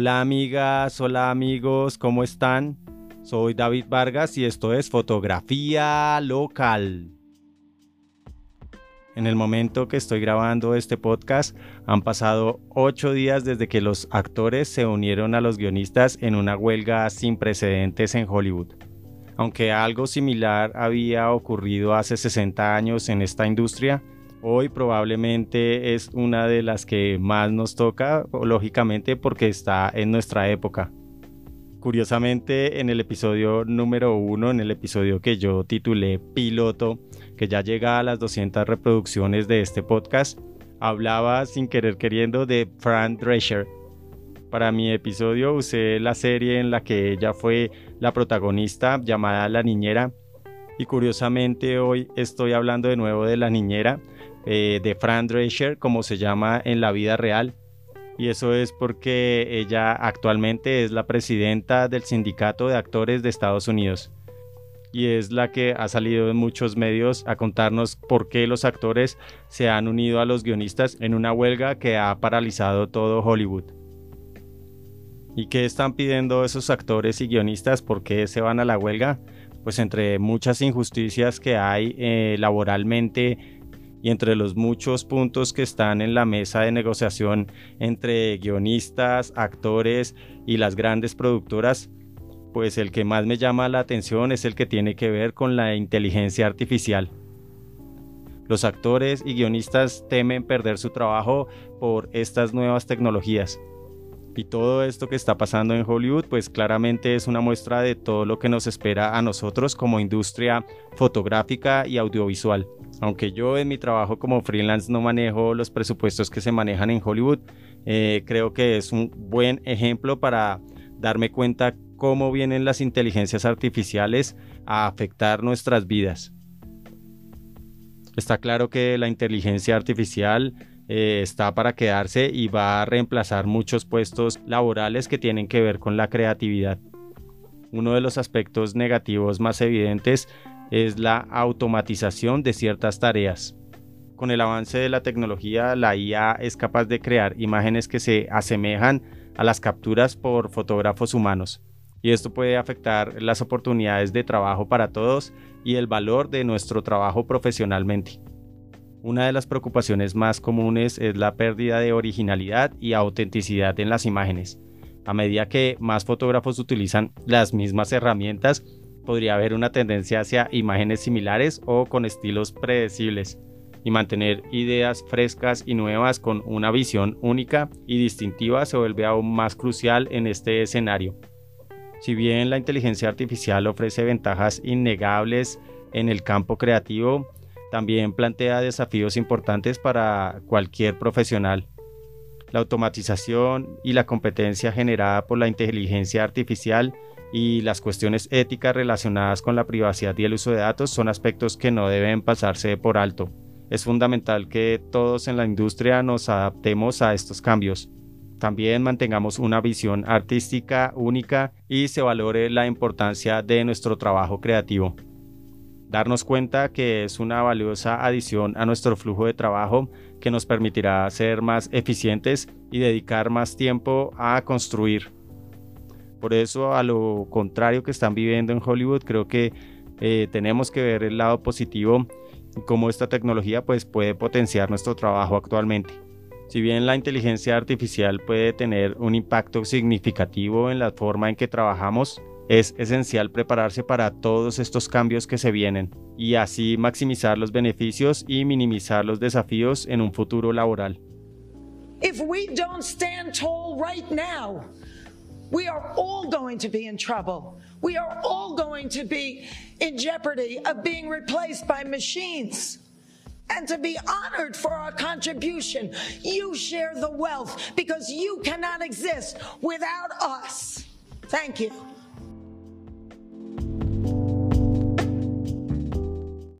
Hola amigas, hola amigos, ¿cómo están? Soy David Vargas y esto es Fotografía Local. En el momento que estoy grabando este podcast han pasado ocho días desde que los actores se unieron a los guionistas en una huelga sin precedentes en Hollywood. Aunque algo similar había ocurrido hace 60 años en esta industria, Hoy probablemente es una de las que más nos toca, lógicamente porque está en nuestra época. Curiosamente, en el episodio número uno, en el episodio que yo titulé Piloto, que ya llega a las 200 reproducciones de este podcast, hablaba sin querer queriendo de Fran Drescher. Para mi episodio usé la serie en la que ella fue la protagonista llamada La Niñera. Y curiosamente hoy estoy hablando de nuevo de La Niñera eh, de Fran Drescher, como se llama en la vida real. Y eso es porque ella actualmente es la presidenta del Sindicato de Actores de Estados Unidos. Y es la que ha salido en muchos medios a contarnos por qué los actores se han unido a los guionistas en una huelga que ha paralizado todo Hollywood. ¿Y qué están pidiendo esos actores y guionistas? ¿Por qué se van a la huelga? Pues entre muchas injusticias que hay eh, laboralmente y entre los muchos puntos que están en la mesa de negociación entre guionistas, actores y las grandes productoras, pues el que más me llama la atención es el que tiene que ver con la inteligencia artificial. Los actores y guionistas temen perder su trabajo por estas nuevas tecnologías. Y todo esto que está pasando en Hollywood, pues claramente es una muestra de todo lo que nos espera a nosotros como industria fotográfica y audiovisual. Aunque yo en mi trabajo como freelance no manejo los presupuestos que se manejan en Hollywood, eh, creo que es un buen ejemplo para darme cuenta cómo vienen las inteligencias artificiales a afectar nuestras vidas. Está claro que la inteligencia artificial eh, está para quedarse y va a reemplazar muchos puestos laborales que tienen que ver con la creatividad. Uno de los aspectos negativos más evidentes es la automatización de ciertas tareas. Con el avance de la tecnología, la IA es capaz de crear imágenes que se asemejan a las capturas por fotógrafos humanos, y esto puede afectar las oportunidades de trabajo para todos y el valor de nuestro trabajo profesionalmente. Una de las preocupaciones más comunes es la pérdida de originalidad y autenticidad en las imágenes. A medida que más fotógrafos utilizan las mismas herramientas, podría haber una tendencia hacia imágenes similares o con estilos predecibles y mantener ideas frescas y nuevas con una visión única y distintiva se vuelve aún más crucial en este escenario. Si bien la inteligencia artificial ofrece ventajas innegables en el campo creativo, también plantea desafíos importantes para cualquier profesional. La automatización y la competencia generada por la inteligencia artificial y las cuestiones éticas relacionadas con la privacidad y el uso de datos son aspectos que no deben pasarse por alto. Es fundamental que todos en la industria nos adaptemos a estos cambios. También mantengamos una visión artística única y se valore la importancia de nuestro trabajo creativo. Darnos cuenta que es una valiosa adición a nuestro flujo de trabajo que nos permitirá ser más eficientes y dedicar más tiempo a construir por eso, a lo contrario que están viviendo en Hollywood, creo que eh, tenemos que ver el lado positivo y cómo esta tecnología pues, puede potenciar nuestro trabajo actualmente. Si bien la inteligencia artificial puede tener un impacto significativo en la forma en que trabajamos, es esencial prepararse para todos estos cambios que se vienen y así maximizar los beneficios y minimizar los desafíos en un futuro laboral. If we don't stand tall right now, we are all going to be in trouble. We are all going to be in jeopardy of being replaced by machines. And to be honored for our contribution, you share the wealth because you cannot exist without us. Thank you.